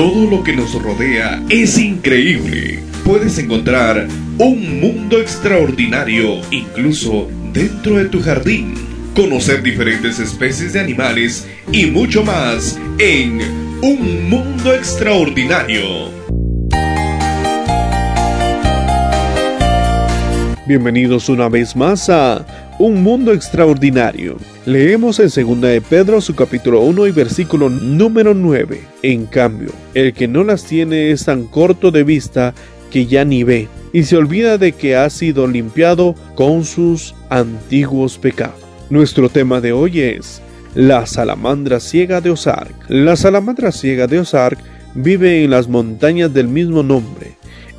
Todo lo que nos rodea es increíble. Puedes encontrar un mundo extraordinario incluso dentro de tu jardín. Conocer diferentes especies de animales y mucho más en Un Mundo Extraordinario. Bienvenidos una vez más a Un Mundo Extraordinario. Leemos en 2 de Pedro su capítulo 1 y versículo número 9. En cambio, el que no las tiene es tan corto de vista que ya ni ve, y se olvida de que ha sido limpiado con sus antiguos pecados. Nuestro tema de hoy es la salamandra ciega de Ozark. La salamandra ciega de Ozark vive en las montañas del mismo nombre,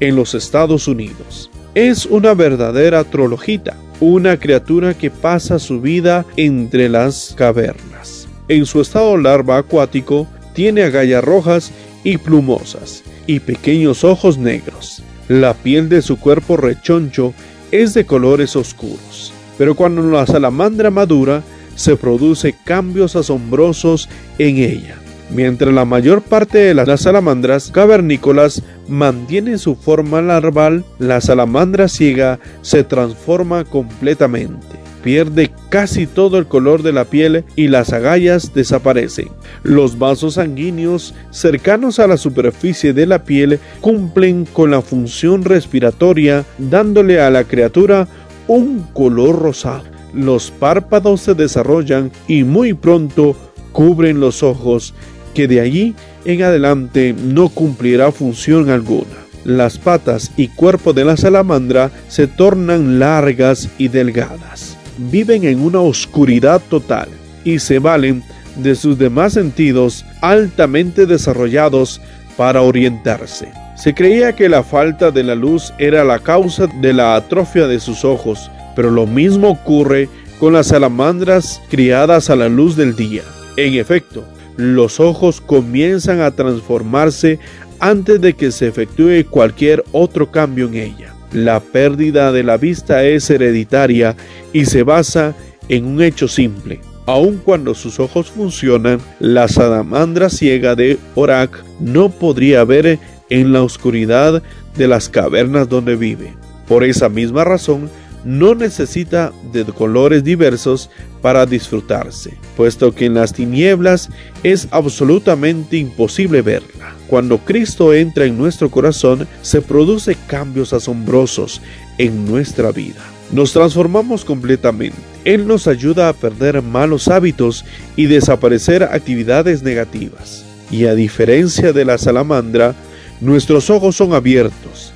en los Estados Unidos. Es una verdadera trologita, una criatura que pasa su vida entre las cavernas. En su estado larva acuático, tiene agallas rojas y plumosas, y pequeños ojos negros. La piel de su cuerpo rechoncho es de colores oscuros, pero cuando la salamandra madura, se produce cambios asombrosos en ella. Mientras la mayor parte de las salamandras cavernícolas mantienen su forma larval, la salamandra ciega se transforma completamente. Pierde casi todo el color de la piel y las agallas desaparecen. Los vasos sanguíneos cercanos a la superficie de la piel cumplen con la función respiratoria, dándole a la criatura un color rosado. Los párpados se desarrollan y muy pronto cubren los ojos que de allí en adelante no cumplirá función alguna. Las patas y cuerpo de la salamandra se tornan largas y delgadas. Viven en una oscuridad total y se valen de sus demás sentidos altamente desarrollados para orientarse. Se creía que la falta de la luz era la causa de la atrofia de sus ojos, pero lo mismo ocurre con las salamandras criadas a la luz del día. En efecto, los ojos comienzan a transformarse antes de que se efectúe cualquier otro cambio en ella. La pérdida de la vista es hereditaria y se basa en un hecho simple. Aun cuando sus ojos funcionan, la salamandra ciega de Orak no podría ver en la oscuridad de las cavernas donde vive. Por esa misma razón, no necesita de colores diversos para disfrutarse, puesto que en las tinieblas es absolutamente imposible verla. Cuando Cristo entra en nuestro corazón, se produce cambios asombrosos en nuestra vida. Nos transformamos completamente. Él nos ayuda a perder malos hábitos y desaparecer actividades negativas. Y a diferencia de la salamandra, nuestros ojos son abiertos.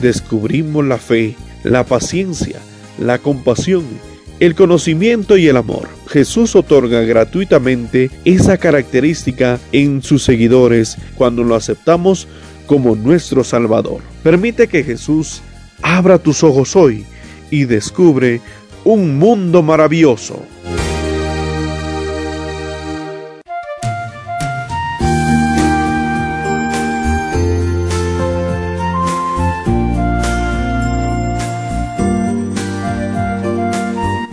Descubrimos la fe, la paciencia, la compasión, el conocimiento y el amor. Jesús otorga gratuitamente esa característica en sus seguidores cuando lo aceptamos como nuestro Salvador. Permite que Jesús abra tus ojos hoy y descubre un mundo maravilloso.